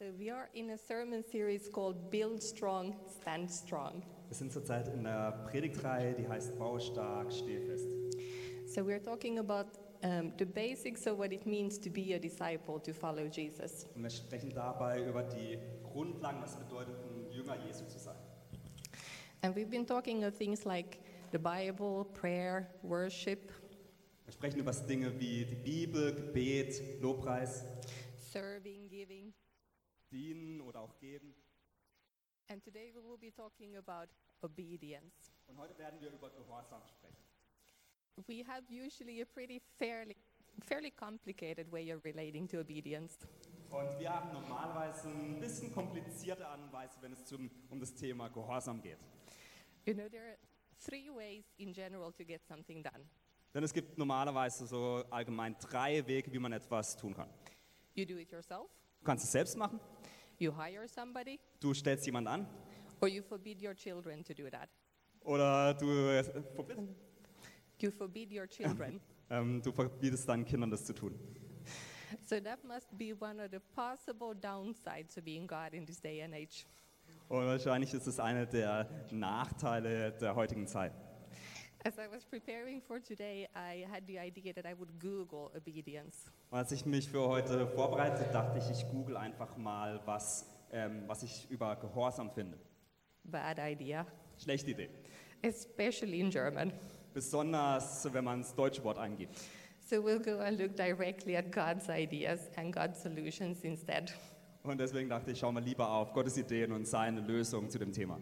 So we are in a sermon series called Build Strong, Stand Strong. Wir sind zurzeit in der Predigtreihe, die heißt Baue stark, stehe fest. So we're talking about um, the basics of what it means to be a disciple, to follow Jesus. Und wir sprechen dabei über die Grundlagen, was es bedeutet, ein Jünger Jesu zu sein. And we've been talking of things like the Bible, prayer, worship, Wir sprechen über Dinge wie die Bibel, Gebet, Lobpreis, serving. Dienen oder auch geben. And today we will be talking about obedience. Und heute werden wir über Gehorsam sprechen. We have usually a pretty fairly, fairly complicated way of relating to obedience. Und wir haben normalerweise ein bisschen komplizierte Art und Weise, wenn es zum, um das Thema Gehorsam geht. You know, there are three ways in general to get something done. Denn es gibt normalerweise so allgemein drei Wege, wie man etwas tun kann. You do it yourself, Du kannst es selbst machen, you hire somebody, du stellst jemand an or you forbid your children to do that. oder du, äh, verbietest- You forbid your children. ähm, du verbietest deinen Kindern das zu tun. so that must be one of the possible downsides of being God in this day and age. Und wahrscheinlich ist es einer der Nachteile der heutigen Zeit. As I was preparing for today, I had the idea that I would Google obedience. Als ich mich für heute vorbereitet, dachte ich, ich google einfach mal, was, ähm, was ich über Gehorsam finde. Bad idea, Schlechte Idee. especially in German. Besonders, wenn man das deutsche Wort eingibt. So we'll go and look directly at God's ideas and God's solutions instead. Und deswegen dachte ich, schauen wir lieber auf Gottes Ideen und seine Lösung zu dem Thema.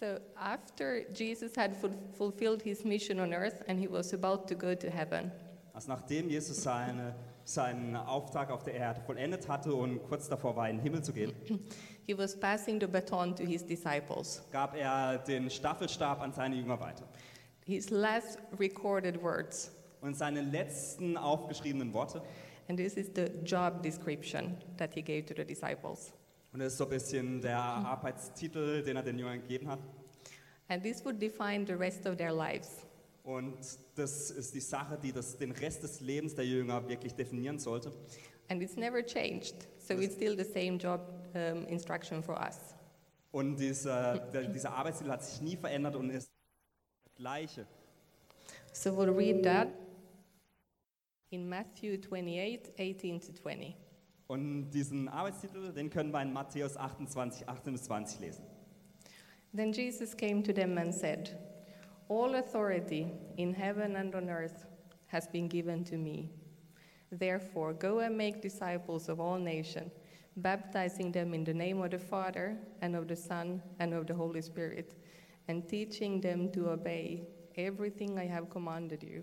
So after Jesus had ful- fulfilled his mission on earth and he was about to go to heaven, Also nachdem Jesus seine, seinen Auftrag auf der Erde vollendet hatte und kurz davor war, in den Himmel zu gehen, he was passing the baton to his disciples. gab er den Staffelstab an seine Jünger weiter. His last recorded words, Und seine letzten aufgeschriebenen Worte, and this is the job description that he gave to the disciples. Und das ist so ein bisschen der Arbeitstitel, den er den Jüngern gegeben hat. And this would define the rest of their lives. Und das ist die Sache, die das, den Rest des Lebens der Jünger wirklich definieren sollte. And it's never changed. So it's still the same job um, instruction for us. Und dieser, der, dieser Arbeitstitel hat sich nie verändert und ist der gleiche. So we'll read that in Matthew 28 18 to 20. Und diesen Arbeitstitel, den können wir in Matthäus 28, 18 bis 20 lesen. Then Jesus came to them and said, All authority in heaven and on earth has been given to me. Therefore, go and make disciples of all nations, baptizing them in the name of the Father, and of the Son, and of the Holy Spirit, and teaching them to obey everything I have commanded you.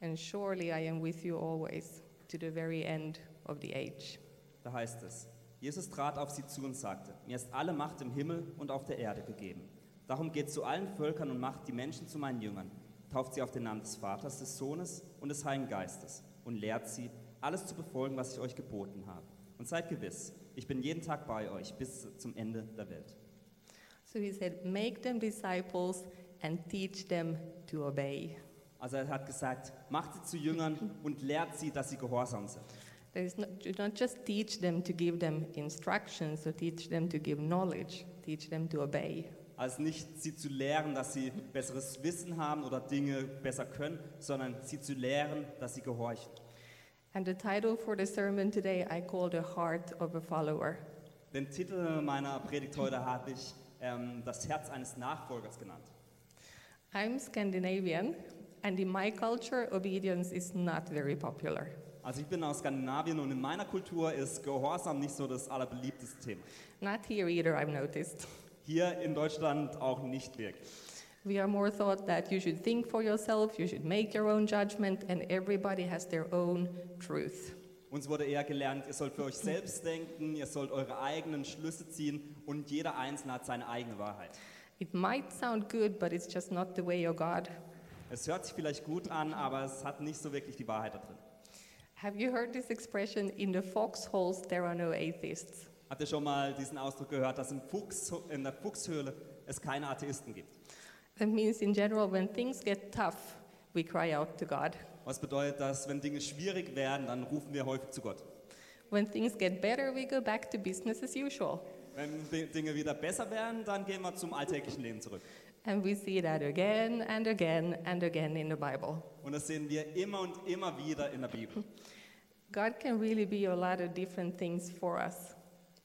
And surely I am with you always, to the very end of the age. Da heißt es, Jesus trat auf sie zu und sagte, mir ist alle Macht im Himmel und auf der Erde gegeben. Darum geht zu allen Völkern und macht die Menschen zu meinen Jüngern. Tauft sie auf den Namen des Vaters, des Sohnes und des Heiligen Geistes und lehrt sie, alles zu befolgen, was ich euch geboten habe. Und seid gewiss, ich bin jeden Tag bei euch bis zum Ende der Welt. So he said, Make them disciples and teach them to obey. Also er hat gesagt, macht sie zu Jüngern und lehrt sie, dass sie gehorsam sind. Not, do not just teach them to give them instructions or teach them to give knowledge, teach them to obey. Also nicht sie zu lehren, dass sie besseres Wissen haben oder Dinge besser können, sondern sie zu lehren, dass sie gehorchen. And the title for the sermon today I call The Heart of a Follower. Den Titel meiner Predigt heute habe ich ähm, das Herz eines Nachfolgers genannt. I'm Scandinavian, and in my culture, obedience is not very popular. Also ich bin aus Skandinavien und in meiner Kultur ist Gehorsam nicht so das allerbeliebteste Thema. Not here either, I've noticed. Hier in Deutschland auch nicht wirklich. We are more taught that you should think for yourself, you should make your own judgment, and everybody has their own truth. Uns wurde eher gelernt, ihr sollt für euch selbst denken, ihr sollt eure eigenen Schlüsse ziehen und jeder Einzelne hat seine eigene Wahrheit. It might sound good, but it's just not the way of God. Es hört sich vielleicht gut an, aber es hat nicht so wirklich die Wahrheit da drin. Have you heard this expression? In the foxholes, there are no atheists. Habt ihr schon mal diesen Ausdruck gehört, dass im Fuchs, in der Fuchshöhle es keine Atheisten gibt? That means, in general, when things get tough, we cry out to God. Was bedeutet das, wenn Dinge schwierig werden, dann rufen wir häufig zu Gott. When things get better, we go back to business as usual. Wenn Dinge wieder besser werden, dann gehen wir zum alltäglichen Leben zurück. And we see that again and again and again in the Bible. Und das sehen wir immer und immer wieder in der Bibel. God can really be a lot of different things for us.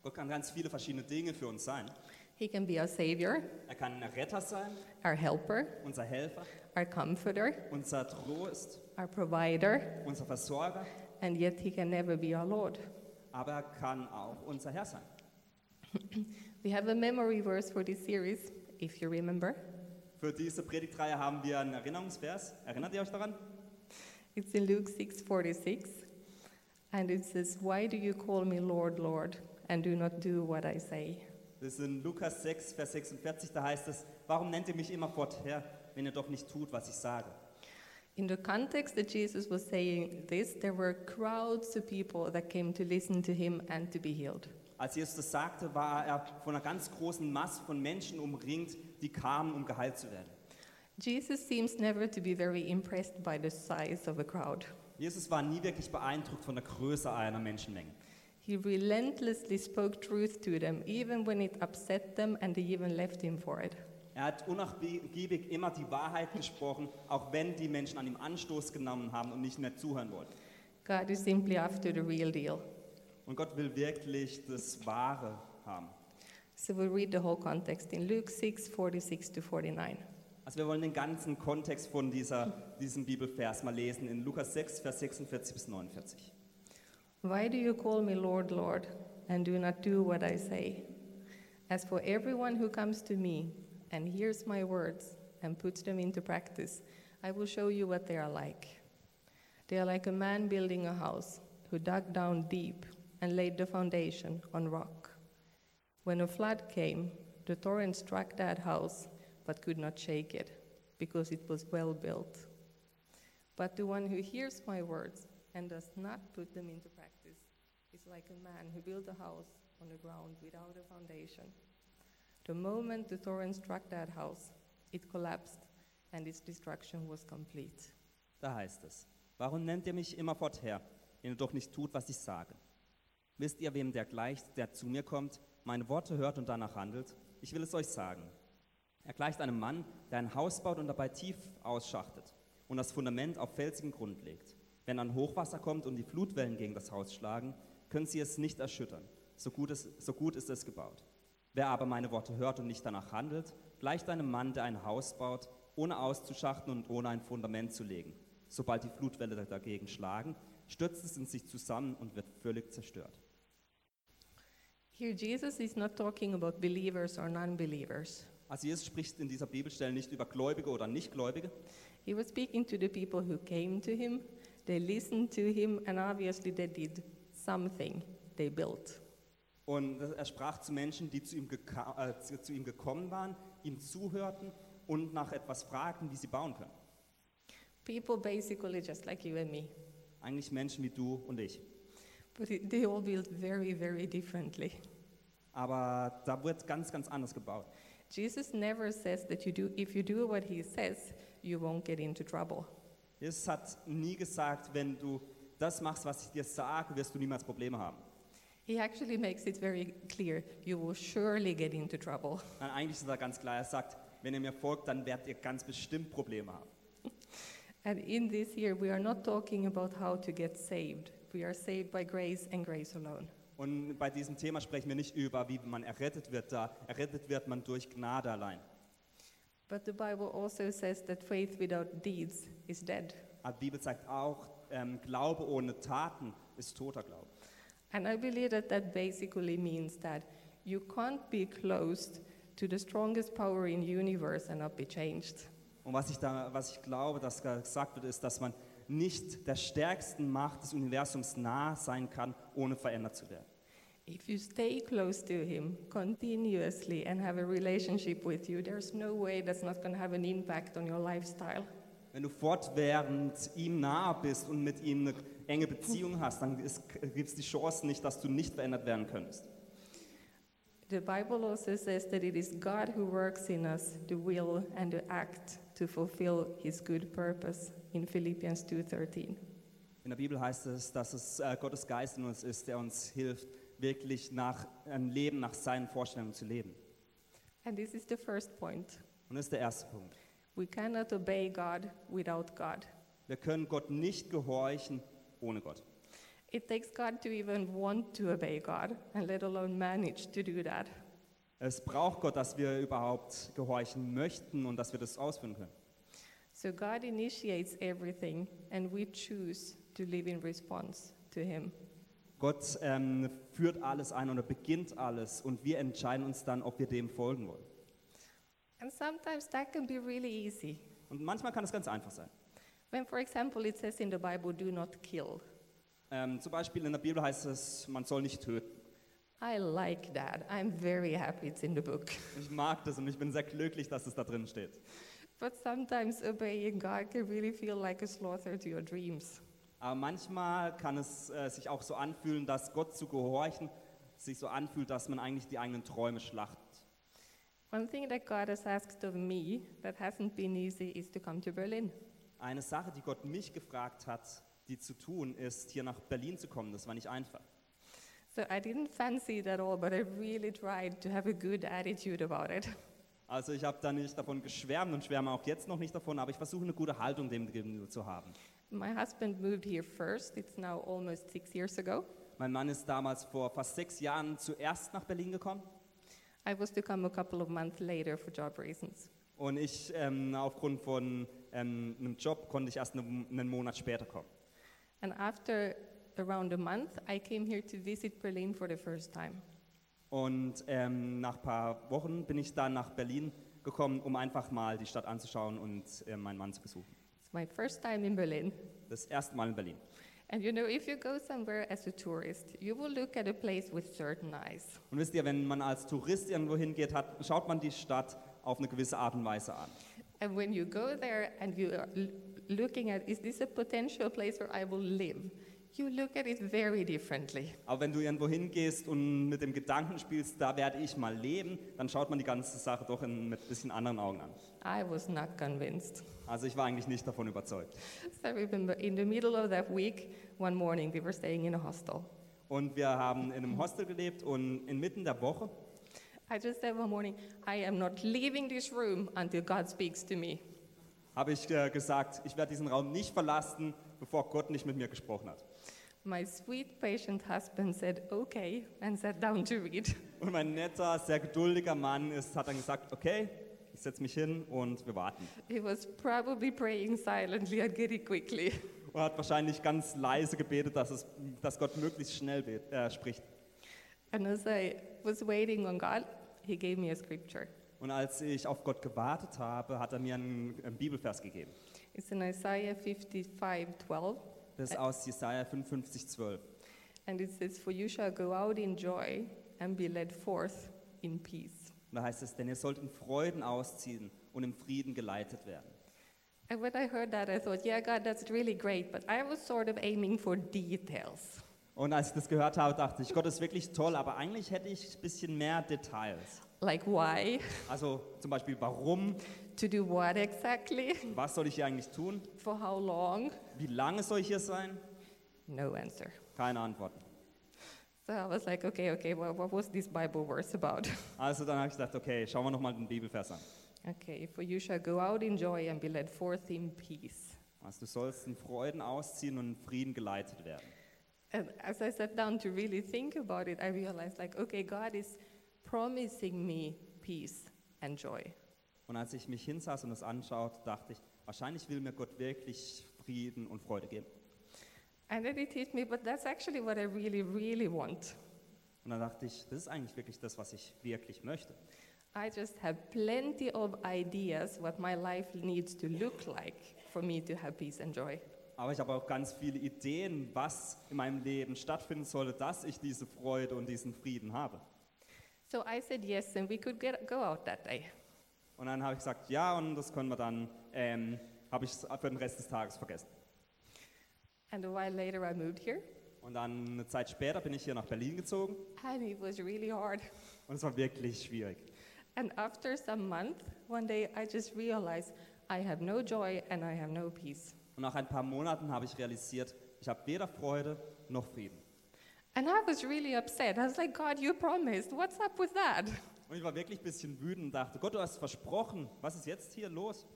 Gott kann ganz viele verschiedene Dinge für uns sein. He can be our Savior, Er kann ein Retter sein, our helper, unser Helfer, our comforter, unser Trost, our provider, unser Versorger, and yet He can never be our Lord. aber er kann auch unser Herr sein. We have a memory verse for this series, if you remember. Für diese Predigtreihe haben wir einen Erinnerungsvers. Erinnert ihr euch daran? It's in Luke 6:46, and it says, "Why do you call me Lord, Lord, and do not do what I say?" Das ist in Lukas 6, Vers 46, da heißt es, warum nennt ihr mich immerfort Herr, wenn ihr doch nicht tut, was ich sage? In the context that Jesus was saying this, there were crowds of people that came to listen to him and to be healed. Als Jesus das sagte, war er von einer ganz großen Masse von Menschen umringt, die kamen, um geheilt zu werden. Jesus seems never to be very impressed by the size of a crowd. Jesus war nie wirklich beeindruckt von der Größe einer Menschenmenge. He relentlessly spoke truth to them, even when it upset them and they even left him for it. Er hat unnachgiebig immer die Wahrheit gesprochen, auch wenn die Menschen an ihm Anstoß genommen haben und nicht mehr zuhören wollten. God is simply after the real deal. Und Gott will wirklich das Wahre haben. So we'll read the whole context in Luke 6 46 to 49. Also wir wollen den ganzen Kontext von dieser, diesem Bibelvers mal lesen in Lukas 6, Vers 46 bis 49. Why do you call me Lord, Lord, and do not do what I say? As for everyone who comes to me and hears my words and puts them into practice, I will show you what they are like. They are like a man building a house who dug down deep and laid the foundation on rock. When a flood came, the torrent struck that house but could not shake it because it was well built. But the one who hears my words and does not put them into practice is like a man who built a house on the ground without a foundation. The moment the torrent struck that house, it collapsed and its destruction was complete. Da heißt es, warum nennt ihr mich immerfort Herr, wenn ihr doch nicht tut, was ich sage? Wisst ihr, wem der gleicht, der zu mir kommt, meine Worte hört und danach handelt? Ich will es euch sagen. Er gleicht einem Mann, der ein Haus baut und dabei tief ausschachtet und das Fundament auf felsigen Grund legt. Wenn ein Hochwasser kommt und die Flutwellen gegen das Haus schlagen, können sie es nicht erschüttern. So gut, es, so gut ist es gebaut. Wer aber meine Worte hört und nicht danach handelt, gleicht einem Mann, der ein Haus baut, ohne auszuschachten und ohne ein Fundament zu legen. Sobald die Flutwelle dagegen schlagen, stürzt es in sich zusammen und wird völlig zerstört. Here, Jesus is not talking about believers or non believers. Also Jesus spricht in dieser Bibelstelle nicht über Gläubige oder Nichtgläubige, He was speaking to the people who came to him, they listened to him, and obviously they did something. They built. Und er sprach zu Menschen, die zu ihm, äh, zu- zu ihm gekommen waren, ihm zuhörten und nach etwas fragten, wie sie bauen können. People basically just like you and me. Eigentlich Menschen wie du und ich. But they all built very, very differently. Aber da wird ganz, ganz anders gebaut. Jesus never says that you do, if you do what he says, you won't get into trouble. Jesus hat nie gesagt, wenn du das machst, was ich dir sage, wirst du niemals Probleme haben. He actually makes it very clear you will surely get into trouble. Nein, eigentlich ist er ganz klar. Er sagt, wenn ihr mir folgt, dann werdet ihr ganz bestimmt Probleme haben. And in this year, we are not talking about how to get saved. We are saved by grace and grace alone. Und bei diesem Thema sprechen wir nicht über, wie man errettet wird. Da errettet wird man durch Gnade allein. But the Bible also says that faith without deeds is dead. Aber die Bibel sagt auch, ähm, Glaube ohne Taten ist toter Glaube. And I believe that that basically means that you can't be closed to the strongest power in the universe and not be changed. Und was ich, da, was ich glaube, dass gesagt wird, ist, dass man nicht der stärksten Macht des Universums nah sein kann, ohne verändert zu werden. If you stay close to Him continuously and have a relationship with you, there's no way that's not going to have an impact on your lifestyle. Wenn du fortwährend ihm nahe bist und mit ihm eine enge Beziehung hast, dann gibt es die Chance nicht, dass du nicht verändert werden könntest. The Bible also says that it is God who works in us the will and the act to fulfill His good purpose in Philippians 2:13. In der Bibel heißt es, dass es äh, Gottes Geist in uns ist, der uns hilft, wirklich nach ein Leben nach seinen Vorstellungen zu leben. And this is the first point. Und das ist der erste Punkt. We cannot obey God without God. Wir können Gott nicht gehorchen ohne Gott. It takes God to even want to obey God, and let alone manage to do that. Es braucht Gott, dass wir überhaupt gehorchen möchten und dass wir das ausführen können. So God initiates everything, and we choose to live in response to Him. Gott ähm, führt alles ein oder beginnt alles und wir entscheiden uns dann, ob wir dem folgen wollen. And sometimes that can be really easy. Und manchmal kann es ganz einfach sein. When, for example, it says in the Bible, do not kill. Ähm, zum Beispiel in der Bibel heißt es, man soll nicht töten. I like that. I'm very happy it's in the book. Ich mag das und ich bin sehr glücklich, dass es da drin steht. But sometimes obeying God can really feel like a slaughter to your dreams. Aber manchmal kann es äh, sich auch so anfühlen, dass Gott zu gehorchen sich so anfühlt, dass man eigentlich die eigenen Träume schlachtet. One thing that God has asked of me that hasn't been easy is to come to Berlin. Eine Sache, die Gott mich gefragt hat, die zu tun, ist, hier nach Berlin zu kommen. Das war nicht einfach. So I didn't fancy it at all, but I really tried to have a good attitude about it. Also ich habe da nicht davon geschwärmt und schwärme auch jetzt noch nicht davon, aber ich versuche eine gute Haltung dem gegenüber zu haben. My husband moved here first. It's now almost six years ago. Mein Mann ist damals vor fast sechs Jahren zuerst nach Berlin gekommen I was to come a couple of months later for job reasons. und ich ähm, aufgrund von ähm, einem Job konnte ich erst einen, einen Monat später kommen. And after around a month, I came here to visit Berlin for the first time. Und ähm, nach ein paar Wochen bin ich dann nach Berlin gekommen, um einfach mal die Stadt anzuschauen und äh, meinen Mann zu besuchen. It's my first time in Berlin. Das erste Mal in Berlin. And you know, if you go somewhere as a tourist, you will look at a place with certain eyes. Und wisst ihr, wenn man als Tourist irgendwo hingeht, hat, schaut man die Stadt auf eine gewisse Art und Weise an. And when you go there and you are looking at, is this a potential place where I will live? You look at it very differently. Aber wenn du irgendwo hingehst und mit dem Gedanken spielst, da werde ich mal leben, dann schaut man die ganze Sache doch in, mit ein bisschen anderen Augen an. I was not convinced. Also ich war eigentlich nicht davon überzeugt. So I remember in the middle of that week, one morning, we were staying in a hostel. Und wir haben in einem Hostel gelebt und inmitten der Woche I just said one morning, I am not leaving this room until God speaks to me. habe ich äh, gesagt, ich werde diesen Raum nicht verlassen, bevor Gott nicht mit mir gesprochen hat. My sweet, patient husband said, okay, and sat down to read. Und mein netter, sehr geduldiger Mann ist, hat dann gesagt, okay, ich setze mich hin und wir warten. He was probably praying silently and getting quickly. Und hat wahrscheinlich ganz leise gebetet, dass, es, dass Gott möglichst schnell bet, äh, spricht. And as I was waiting on God, he gave me a scripture. Und als ich auf Gott gewartet habe, hat er mir einen, einen Bibelvers gegeben. It's in Isaiah 55, 12. Das ist aus Jesaja 55, 12. And it says, For you shall go out in joy and be led forth in peace. Und da heißt es, denn ihr sollt in Freuden ausziehen und im Frieden geleitet werden. And when I heard that, I thought, yeah, God, that's really great, but I was sort of aiming for details. Und als ich das gehört habe, dachte ich, Gott ist wirklich toll, aber eigentlich hätte ich ein bisschen mehr Details. Like, why? Also zum Beispiel, warum, To do what exactly? was soll ich hier eigentlich tun, For how long? wie lange soll ich hier sein? No answer. Keine Antworten. So I was like, okay, okay, well, what was this Bible verse about? Also dann habe ich gedacht, okay, schauen wir nochmal den Bibelvers an. okay, for you shall go out in joy and be led forth in peace. Also du sollst in Freuden ausziehen und in Frieden geleitet werden. And as I sat down to really think about it, I realized, like, okay, God is promising me peace and joy. Und als ich mich hinsaß und es anschaut, dachte ich, wahrscheinlich will mir Gott wirklich Frieden und Freude geben. And then it hit me, but that's actually what I really, really want. Und dann dachte ich, das ist eigentlich wirklich das, was ich wirklich möchte. I just have plenty of ideas what my life needs to look like for me to have peace and joy. Aber ich habe auch ganz viele Ideen, was in meinem Leben stattfinden sollte, dass ich diese Freude und diesen Frieden habe. So I said yes, and we could get, go out that day. Und dann habe ich gesagt, ja, und das können wir dann, ähm, habe ich für den Rest des Tages vergessen. And a while later, I moved here, Und dann eine Zeit später bin ich hier nach Berlin gezogen and it was really hard. und es war wirklich schwierig. And after some month, one day I just realized I have no joy and I have no peace. Und nach ein paar Monaten habe ich realisiert, ich habe weder Freude noch Frieden. And I was really upset. I was like, God, you promised. What's up with that? Und ich war wirklich ein bisschen wütend und dachte, Gott, du hast versprochen, was ist jetzt hier los?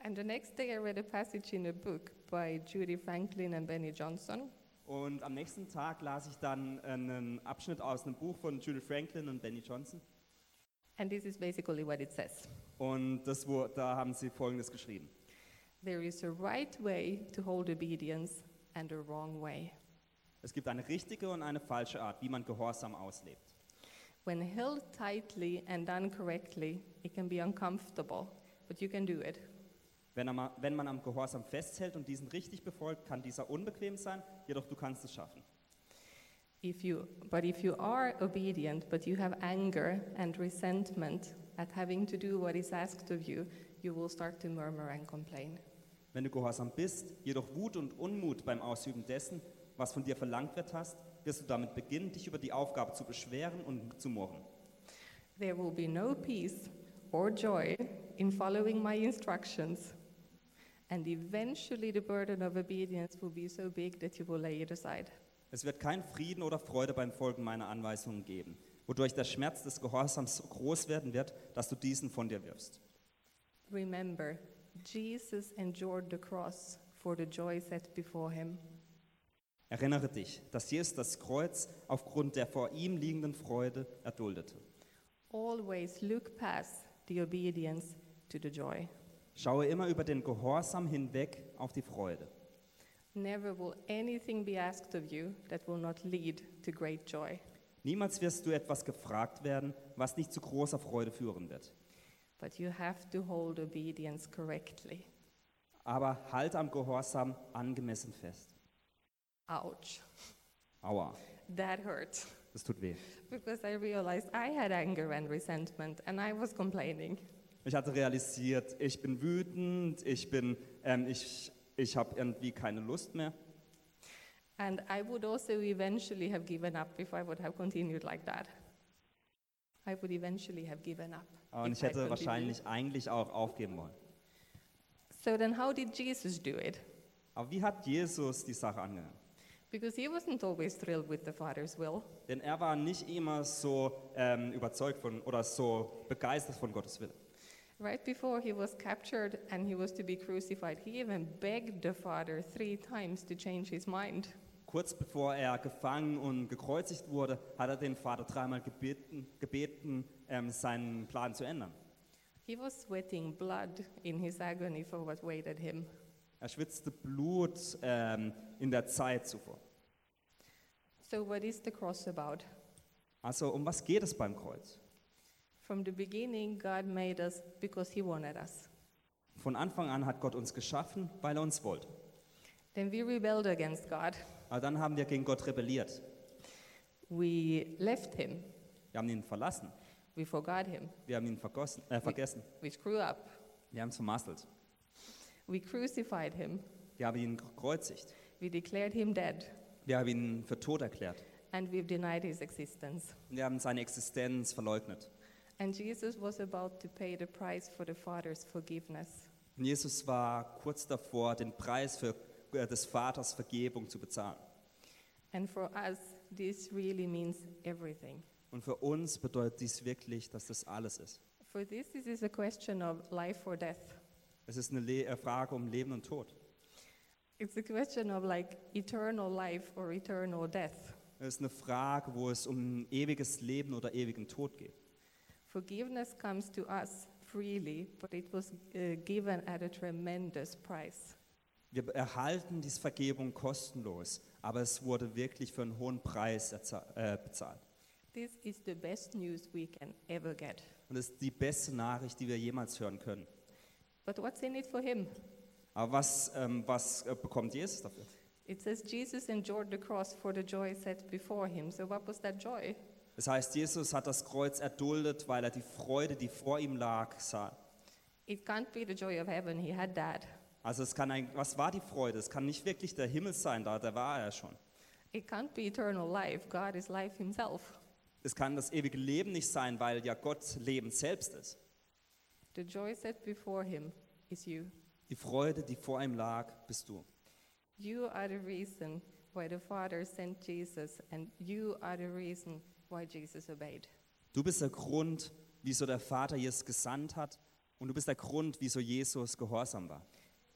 And the next day, I read a passage in a book by Judy Franklin and Benny Johnson. Und am nächsten Tag las ich dann einen Abschnitt aus einem Buch von Judy Franklin und Benny Johnson. And this is basically what it says Und das, wo, da haben sie Folgendes geschrieben. There is a right way to hold obedience and a wrong way. Es gibt eine richtige und eine falsche Art, wie man Gehorsam auslebt. When held tightly and done correctly, it can be uncomfortable, but you can do it. Wenn, ma- wenn man am Gehorsam festhält und diesen richtig befolgt, kann dieser unbequem sein, jedoch du kannst es schaffen. If you, but if you are obedient, but you have anger and resentment at having to do what is asked of you, you will start to murmur and complain. Wenn du gehorsam bist, jedoch Wut und Unmut beim Ausüben dessen, was von dir verlangt wird, hast, wirst du damit beginnen, dich über die Aufgabe zu beschweren und zu murren. There will be no peace or joy in following my instructions, and eventually the burden of obedience will be so big that you will lay it aside. Es wird keinen Frieden oder Freude beim Folgen meiner Anweisungen geben, wodurch der Schmerz des Gehorsams so groß werden wird, dass du diesen von dir wirfst. Remember, Jesus endured the cross for the joy set before him. Erinnere dich, dass Jesus das Kreuz aufgrund der vor ihm liegenden Freude erduldete. Always look past the obedience to the joy. Schaue immer über den Gehorsam hinweg auf die Freude. Never will anything be asked of you that will not lead to great joy. Niemals wirst du etwas gefragt werden, was nicht zu großer Freude führen wird. But you have to hold obedience correctly. Aber halt am Gehorsam angemessen fest. Ouch. Aua, That hurt. das tut weh. Because I realized I had anger and resentment and I was complaining. Ich hatte realisiert, ich bin wütend, ich bin, ähm, ich, ich habe irgendwie keine Lust mehr. And I would also eventually have given up if I would have continued like that. I would eventually have given up. Und ich hätte wahrscheinlich eigentlich auch aufgeben wollen. So then, how did Jesus do it? Aber wie hat Jesus die Sache angegangen? Because he wasn't always thrilled with the Father's will. Denn er war nicht immer so ähm, überzeugt von oder so begeistert von Gottes Wille. Right before he was captured and he was to be crucified, he even begged the Father three times to change his mind. Kurz bevor er gefangen und gekreuzigt wurde, hat er den Vater dreimal gebeten, gebeten ähm, seinen Plan zu ändern. He was sweating blood in his agony for what waited him. Er schwitzte Blut ähm, in der Zeit zuvor. So, what is the cross about? Also um was geht es beim Kreuz? From the beginning, God made us because he wanted us. Von Anfang an hat Gott uns geschaffen, weil er uns wollte. Then we rebelled against God. Aber dann haben wir gegen Gott rebelliert. We left him. Wir haben ihn verlassen. We forgot him. Wir haben ihn vergossen, äh, vergessen. We screw up. Wir haben es vermasselt. We crucified him. Wir haben ihn gekreuzigt. We declared him dead. Wir haben ihn für tot erklärt. And we've denied his existence. Wir haben seine Existenz verleugnet. And Jesus was about to pay the price for the Father's forgiveness. Und Jesus war kurz davor, den Preis für, äh, des Vaters Vergebung zu bezahlen. And for us, this really means everything. Und für uns bedeutet dies wirklich, dass das alles ist. For this, this is a question of life or death. Es ist eine Le äh, Frage um Leben und Tod. It's a question of like eternal life or eternal death. Es ist eine Frage, wo es um ewiges Leben oder ewigen Tod geht. Forgiveness comes to us freely, but it was uh, given at a tremendous price. Wir erhalten diese Vergebung kostenlos, aber es wurde wirklich für einen hohen Preis äh, bezahlt. This is the best news we can ever get. Und das ist die beste Nachricht, die wir jemals hören können. But what's in it for him? Aber was, ähm, was äh, bekommt Jesus dafür? It says Jesus endured the cross for the joy set before him. So, what was that joy? Das heißt, Jesus hat das Kreuz erduldet, weil er die Freude, die vor ihm lag, sah. It can't be the joy of heaven, he had that. Also es kann ein, was war die Freude? Es kann nicht wirklich der Himmel sein, da der war er schon. It can't be eternal life, God is life himself. Es kann das ewige Leben nicht sein, weil ja Gott Leben selbst ist. The joy set before him is you. Die Freude, die vor ihm lag, bist du. You are the reason why the Father sent Jesus, and you are the reason why Jesus obeyed. Du bist der Grund, wieso der Vater Jesus gesandt hat und du bist der Grund, wieso Jesus gehorsam war.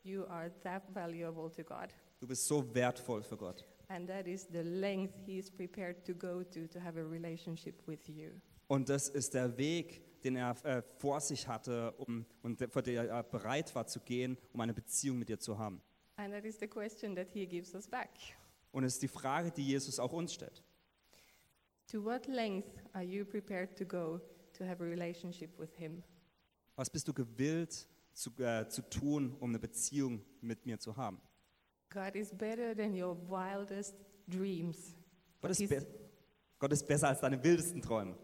You are that valuable to God. Du bist so wertvoll für Gott. And that is the length He is prepared to go to to have a relationship with you. Und das ist der Weg, den er äh, vor sich hatte um, und vor der er bereit war zu gehen, um eine Beziehung mit dir zu haben. And that is the question that He gives us back. Und es ist die Frage, die Jesus auch uns stellt. To what length are you prepared to go to have a relationship with Him? Was bist du gewillt zu, äh, zu tun, um eine Beziehung mit mir zu haben? God is better than your wildest dreams. Gott ist, Gott ist besser als deine wildesten Träume.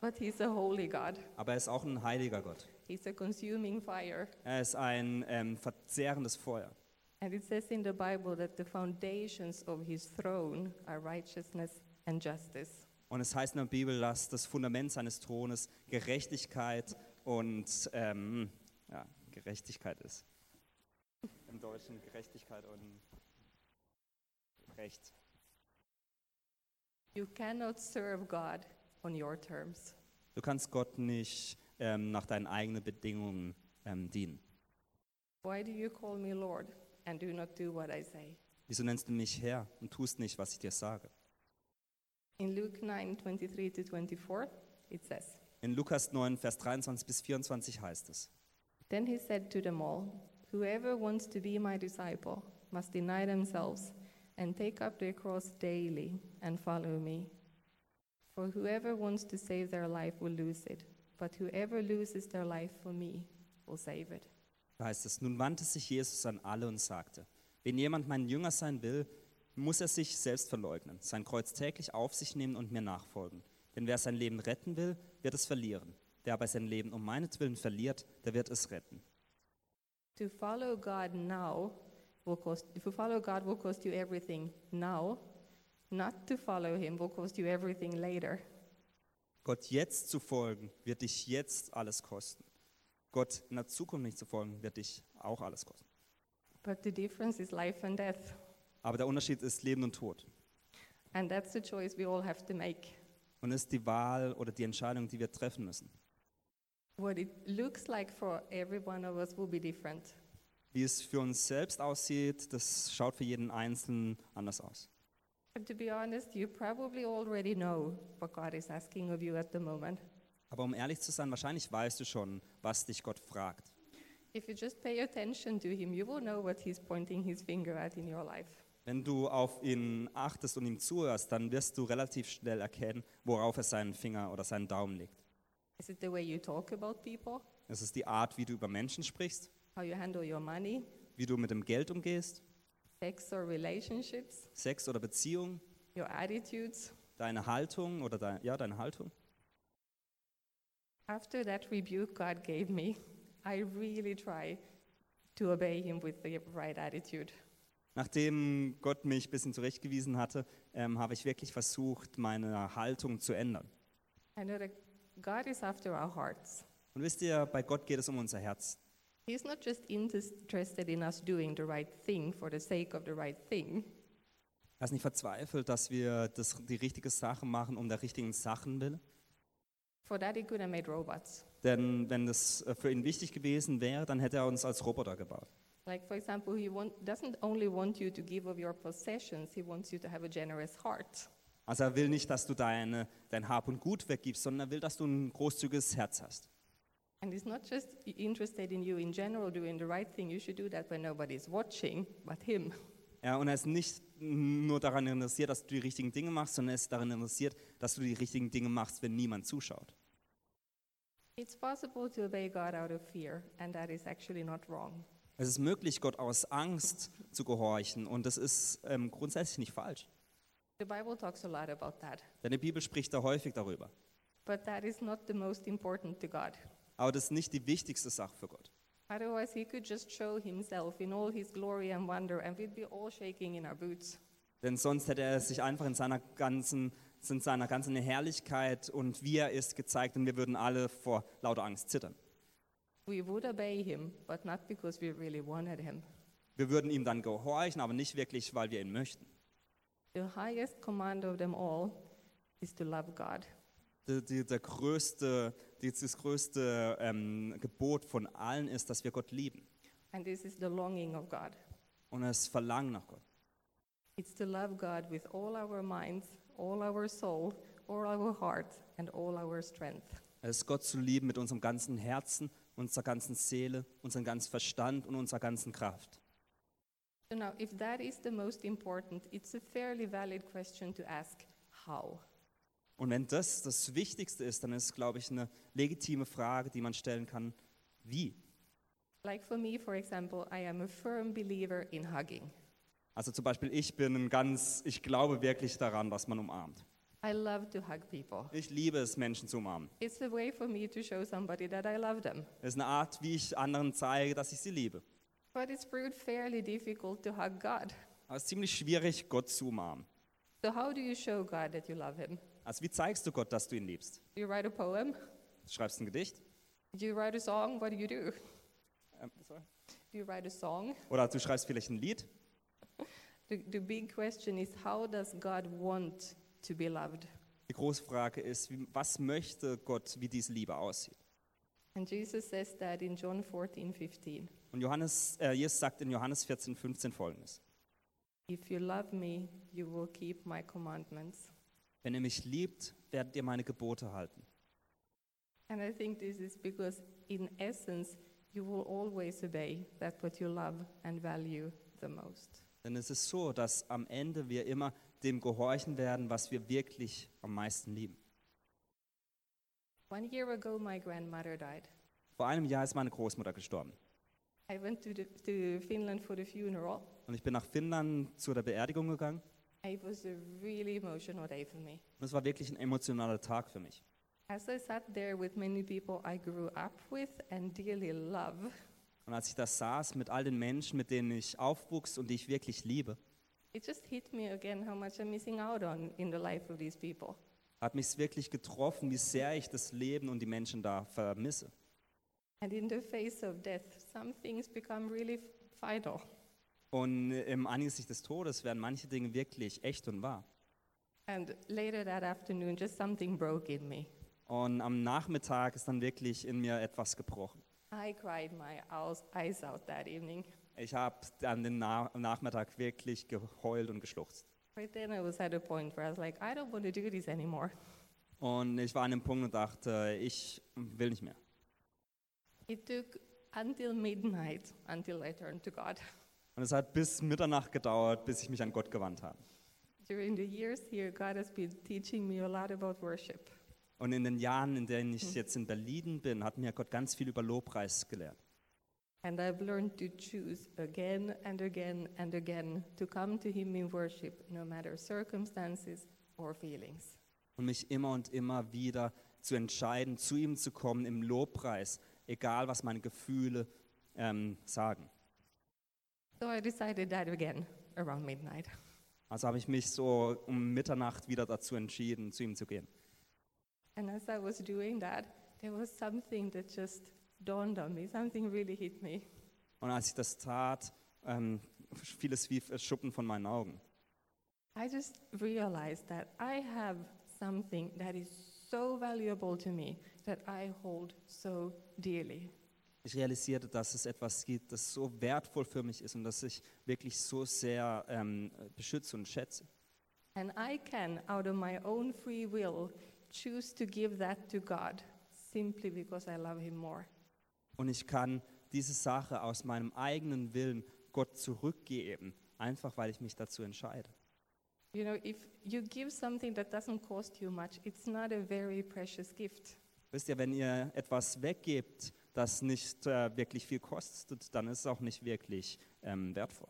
But He's a holy God. Aber er ist auch ein heiliger Gott. He's a consuming fire. Er ist ein ähm, verzehrendes Feuer. And it says in the Bible that the foundations of His throne are righteousness and justice. Und es heißt in der Bibel, dass das Fundament seines Thrones Gerechtigkeit und ähm, ja, Gerechtigkeit ist. Im Deutschen Gerechtigkeit und Recht. You cannot serve God on your terms. Du kannst Gott nicht ähm, nach deinen eigenen Bedingungen ähm, dienen. Why do you call me Lord and do not do what I say? Wieso nennst du mich Herr und tust nicht, was ich dir sage? In Luke 9 23 to 24, it says, In Lukas 9, Vers 23 bis 24 heißt es. Then he said to them all, Whoever wants to be my disciple must deny themselves and take up their cross daily and follow me. For whoever wants to save their life will lose it, but whoever loses their life for me will save it. Da heißt es, nun wandte sich Jesus an alle und sagte, wenn jemand mein Jünger sein will, muss er sich selbst verleugnen, sein Kreuz täglich auf sich nehmen und mir nachfolgen. Denn wer sein Leben retten will, wird es verlieren. Wer aber sein Leben um meinetwillen verliert, der wird es retten. To follow God now will cost, to follow God will cost you everything now. Not to follow him will cost you everything later. Gott jetzt zu folgen, wird dich jetzt alles kosten. Gott in der Zukunft nicht zu folgen, wird dich auch alles kosten. But the difference is life and death. Aber der Unterschied ist Leben und Tod. And that's the choice we all have to make. Und ist die Wahl oder die Entscheidung, die wir treffen müssen. What it looks like for every one of us will be different. Wie es für uns selbst aussieht, das schaut für jeden Einzelnen anders aus. But to be honest, you probably already know what God is asking of you at the moment. Aber um ehrlich zu sein, wahrscheinlich weißt du schon, was dich Gott fragt. If you just pay attention to him, you will know what he's pointing his finger at in your life. Wenn du auf ihn achtest und ihm zuhörst, dann wirst du relativ schnell erkennen, worauf er seinen Finger oder seinen Daumen legt. Is it the way you talk about people? Es ist die Art, wie du über Menschen sprichst, How you handle your money? wie du mit dem Geld umgehst, Sex or relationships? Sex oder Beziehung, Your attitudes? deine Haltung oder dein, ja, deine Haltung. After that rebuke God gave me, I really try to obey him with the right attitude. Nachdem Gott mich ein bisschen zurechtgewiesen hatte, ähm, habe ich wirklich versucht, meine Haltung zu ändern. I know that God is after our hearts. Und wisst ihr, bei Gott geht es um unser Herz. He's not just interested in us doing the right thing for the sake of the right thing. Er ist nicht verzweifelt, dass wir das, die richtige Sache machen, um der richtigen Sachen willen. For that, he could have made robots. Denn wenn das äh, für ihn wichtig gewesen wäre, dann hätte er uns als Roboter gebaut. Like, for example, he want, doesn't only want you to give of your possessions, he wants you to have a generous heart. Also er will nicht, dass du deine, dein Hab und Gut weggibst, sondern er will, dass du ein großzügiges Herz hast. And he's not just interested in you in general doing the right thing. You should do that when nobody's watching but him. Ja, und er ist nicht nur daran interessiert, dass du die richtigen Dinge machst, sondern er ist daran interessiert, dass du die richtigen Dinge machst, wenn niemand zuschaut. It's possible to obey God out of fear, and that is actually not wrong. Es ist möglich, Gott aus Angst zu gehorchen und das ist ähm, grundsätzlich nicht falsch. The Bible talks a lot about that. Denn die Bibel spricht da häufig darüber. But that is not the most important to God. Aber das ist nicht die wichtigste Sache für Gott. Otherwise, he could just show himself in all his glory and wonder, and we'd be all shaking in our boots. Denn sonst hätte er sich einfach in seiner ganzen, in seiner ganzen Herrlichkeit und wie er ist gezeigt und wir würden alle vor lauter Angst zittern. We would obey him, but not because we really wanted him. Wir würden ihm dann gehorchen, aber nicht wirklich, weil wir ihn möchten. The highest command of them all is to love God. Die, die, der größte, die, das größte ähm, Gebot von allen ist, dass wir Gott lieben. And this is the longing of God. Und das Verlangen nach Gott. It's to love God with all our minds, all our soul, all our heart, and all our strength. Es ist Gott zu lieben mit unserem ganzen Herzen, unserer ganzen Seele, unserem ganzen Verstand und unserer ganzen Kraft. So now, if that is the most important, it's a fairly valid question to ask how? Und wenn das das Wichtigste ist, dann ist es, glaube ich, eine legitime Frage, die man stellen kann, wie? Like for me, for example, I am a firm believer in hugging. Also zum Beispiel, ich bin ein ganz, ich glaube wirklich daran, dass man umarmt. I love to hug people. Ich liebe es, Menschen zu umarmen. It's a way for me to show somebody that I love them. Es ist eine Art, wie ich anderen zeige, dass ich sie liebe. But it's proved fairly difficult to hug God. Aber es ist ziemlich schwierig, Gott zu umarmen. So, how do you show God that you love Him? Also wie zeigst du Gott, dass du ihn liebst? You write a poem? Du schreibst ein Gedicht? You write a song? What do you do? Ähm, sorry. Do you write a song? Oder du schreibst vielleicht ein Lied? The, the big question is how does God want to be loved? Die große Frage ist, wie- was möchte Gott, wie diese Liebe aussieht? And Jesus says that in John 14, 15. Und Johannes, äh, Jesus sagt in Johannes 14, 15 folgendes. If you love me, you will keep my commandments. Wenn ihr mich liebt, werdet ihr meine Gebote halten. And I think this is because, in essence, you will always obey that what you love and value the most. Denn es ist so, dass am Ende wir immer dem gehorchen werden, was wir wirklich am meisten lieben. One year ago, my grandmother died. Vor einem Jahr ist meine Großmutter gestorben. I went to, the, to Finland for the funeral. Und ich bin nach Finnland zu der Beerdigung gegangen. It was a really emotional day for me. Und es war wirklich ein emotionaler Tag für mich. As I sat there with many people I grew up with and dearly love, Und als ich da saß mit all den Menschen, mit denen ich aufwuchs und die ich wirklich liebe, it just hit me again how much I'm missing out on in the life of these people. hat mich wirklich getroffen, wie sehr ich das Leben und die Menschen da vermisse. And in the face of death, some things become really vital. Und im Angesicht des Todes werden manche Dinge wirklich echt und wahr. And later that afternoon, just something broke in me. Und am Nachmittag ist dann wirklich in mir etwas gebrochen. I cried my eyes out that evening. Ich habe an den Na Nachmittag wirklich geheult und geschluchzt. Right then, I was at a point where I was like, I don't want to do this anymore. Und ich war an dem Punkt und dachte, ich will nicht mehr. It took until midnight until I turned to God. Und es hat bis Mitternacht gedauert, bis ich mich an Gott gewandt habe. During the years here, God has been teaching me a lot about worship. Und in den Jahren, in denen ich jetzt in Berlin bin, hat mir Gott ganz viel über Lobpreis gelehrt. And I've learned to choose again and again and again to come to Him in worship, no matter circumstances or feelings. Und mich immer und immer wieder zu entscheiden, zu ihm zu kommen im Lobpreis, egal was meine Gefühle ähm, sagen. So I decided that again around midnight. Also habe ich mich so um Mitternacht wieder dazu entschieden, zu ihm zu gehen. And as I was doing that, there was something that just dawned on me. Something really hit me. Und als ich das tat, ähm, fiel es wie Schuppen von meinen Augen. I just realized that I have something that is so valuable to me that I hold so dearly. Ich realisierte, dass es etwas gibt, das so wertvoll für mich ist und das ich wirklich so sehr ähm, beschütze und schätze. And I can, out of my own free will, choose to give that to God simply because I love Him more. Und ich kann diese Sache aus meinem eigenen Willen Gott zurückgeben, einfach weil ich mich dazu entscheide. You know, if you give something that doesn't cost you much, it's not a very precious gift. Wisst ihr, wenn ihr etwas weggebt, das nicht äh, wirklich viel kostet, dann ist es auch nicht wirklich ähm, wertvoll.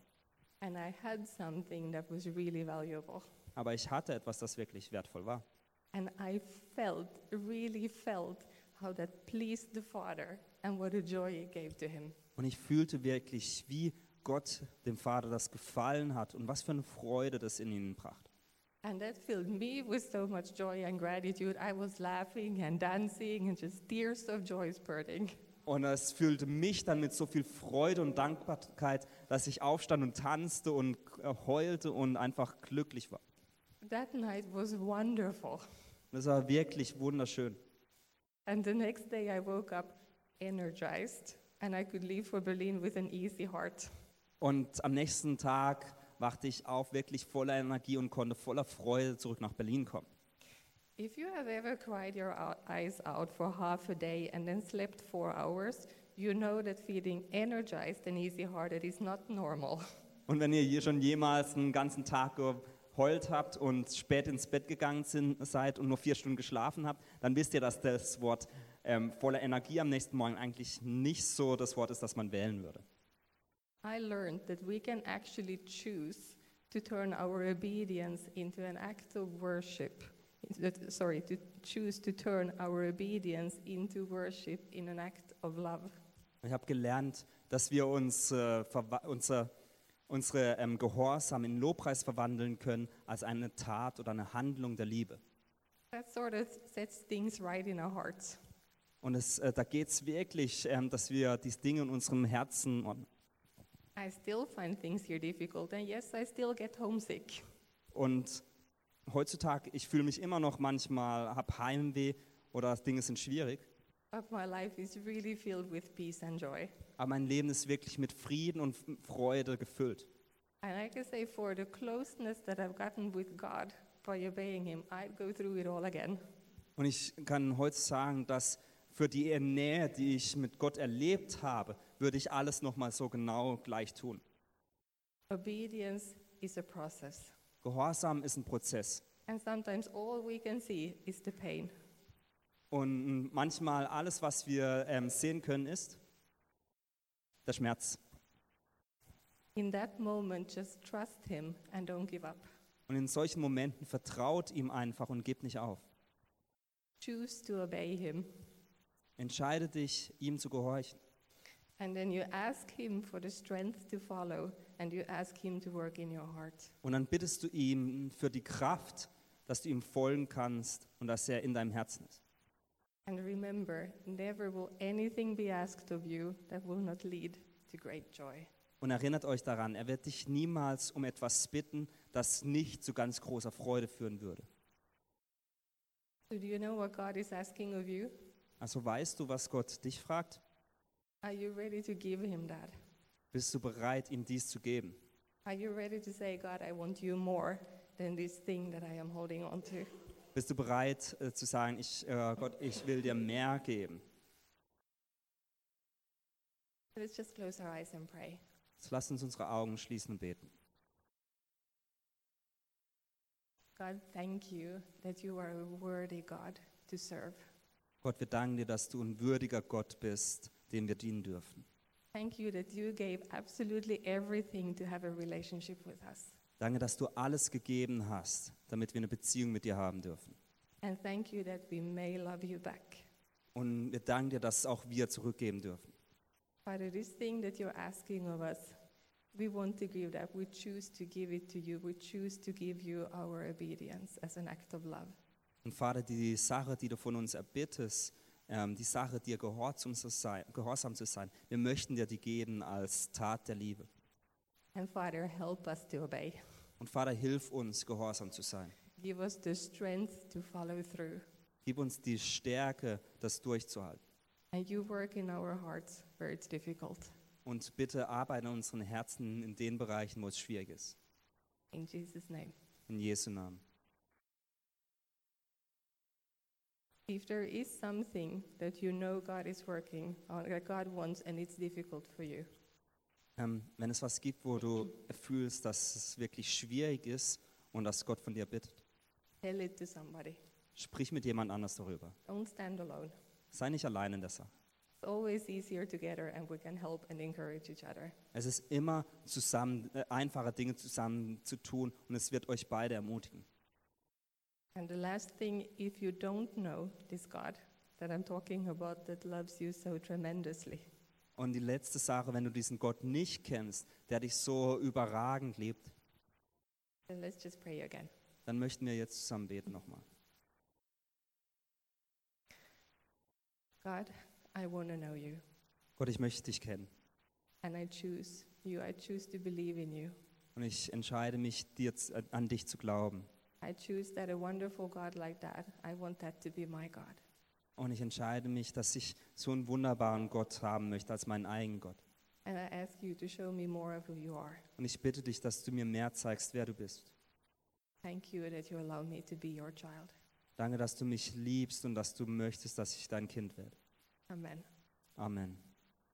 And I had something that was really valuable. Aber ich hatte etwas, das wirklich wertvoll war. And I felt, really felt, how that pleased the Father and what a joy it gave to Him. Und ich fühlte wirklich, wie Gott dem Vater das gefallen hat und was für eine Freude das in ihnen brachte. And that filled me with so much joy and gratitude. I was laughing and dancing and just tears of joy spurting. Und es füllte mich dann mit so viel Freude und Dankbarkeit, dass ich aufstand und tanzte und heulte und einfach glücklich war. That night was wonderful. Das war wirklich wunderschön. And the next day I woke up energized and I could leave for Berlin with an easy heart. Und am nächsten Tag wachte ich auf, wirklich voller Energie und konnte voller Freude zurück nach Berlin kommen. If you have ever cried your eyes out for half a day and then slept four hours, you know that feeling energized and easy hearted is not normal. Und wenn ihr hier schon jemals einen ganzen Tag geheult habt und spät ins Bett gegangen sind, seid und nur vier Stunden geschlafen habt, dann wisst ihr, dass das Wort ähm, voller Energie am nächsten Morgen eigentlich nicht so das Wort ist, das man wählen würde. I learned that we can actually choose to turn our obedience into an act of worship. Sorry, to choose to turn our obedience into worship in an act of love. Ich habe gelernt, dass wir uns, äh, unser, unsere ähm, Gehorsam in Lobpreis verwandeln können als eine Tat oder eine Handlung der Liebe. That sort of sets things right in our hearts. Und es, äh, da geht es wirklich, ähm, dass wir diese Dinge in unserem Herzen und, I still find things here difficult, and yes, I still get homesick. und heutzutage, ich fühle mich immer noch manchmal, habe Heimweh oder Dinge sind schwierig, But my life is really filled with peace and joy. aber mein Leben ist wirklich mit Frieden und Freude gefüllt. And I can say, for the closeness that I've gotten with God by obeying Him, I'd go through it all again. Und ich kann heute sagen, dass für die Nähe, die ich mit Gott erlebt habe, würde ich alles nochmal so genau gleich tun. Obedience is a process. Gehorsam ist ein Prozess. And sometimes all we can see is the pain. Und manchmal alles, was wir ähm, sehen können, ist der Schmerz. In that moment, just trust Him and don't give up. Und in solchen Momenten vertraut ihm einfach und gebt nicht auf. Choose to obey Him. Entscheide dich, ihm zu gehorchen. And then you ask Him for the strength to follow, and you ask Him to work in your heart. Und dann bittest du ihm für die Kraft, dass du ihm folgen kannst und dass er in deinem Herzen ist. And remember, never will anything be asked of you that will not lead to great joy. Und erinnert euch daran, er wird dich niemals um etwas bitten, das nicht zu ganz großer Freude führen würde. So, do you know what God is asking of you? Also weißt du, was Gott dich fragt? Are you ready to give Him that? Bist du bereit, ihm dies zu geben? Are you ready to say, God, I want you more than this thing that I am holding on to? Bist du bereit äh, zu sagen, ich, äh, Gott, ich will dir mehr geben? Let's just close our eyes and pray. Jetzt lass uns unsere Augen schließen und beten. God, thank you that you are a worthy God to serve. Gott, wir danken dir, dass du ein würdiger Gott bist, dem wir dienen dürfen. Thank you that you gave absolutely everything to have a relationship with us. Danke, dass du alles gegeben hast, damit wir eine Beziehung mit dir haben dürfen. And thank you that we may love you back. Und wir danken dir, dass auch wir zurückgeben dürfen. Father, this thing that you're asking of us, we want to give that. We choose to give it to you. We choose to give you our obedience as an act of love. Und Vater, die Sache, die du von uns erbittest, ähm, die Sache, dir gehorsam zu, sein, gehorsam zu sein, wir möchten dir die geben als Tat der Liebe. And Father, help us to obey. Und Vater, hilf uns, gehorsam zu sein. Give us the strength to follow through. Gib uns die Stärke, das durchzuhalten. And you work in our hearts where it's difficult. Und bitte arbeite in unseren Herzen in den Bereichen, wo es schwierig ist. In Jesus' name. In Jesu Namen. If there is something that you know God is working on, that God wants, and it's difficult for you, Ähm, wenn es was gibt, wo du fühlst, dass es wirklich schwierig ist und dass Gott von dir bittet, tell it to somebody. sprich mit jemand anders darüber. Don't stand alone. Sei nicht allein in der Sache. It's always easier together, and we can help and encourage each other. Es ist immer zusammen, äh, einfache Dinge zusammen zu tun und es wird euch beide ermutigen. And the last thing, if you don't know this God that I'm talking about that loves you so tremendously, Und die letzte Sache, wenn du diesen Gott nicht kennst, der dich so überragend liebt, then let's just pray again. dann möchten wir jetzt zusammen beten nochmal. God, I want to know you. Gott, ich möchte dich kennen. And I choose you. I choose to believe in you. Und ich entscheide mich, dir, z- äh, an dich zu glauben. I choose that a wonderful God like that, I want that to be my God. Und ich entscheide mich, dass ich so einen wunderbaren Gott haben möchte als meinen eigenen Gott. And I ask you to show me more of who you are. Und ich bitte dich, dass du mir mehr zeigst, wer du bist. Thank you that you allow me to be your child. Danke, dass du mich liebst und dass du möchtest, dass ich dein Kind werde. Amen. Amen.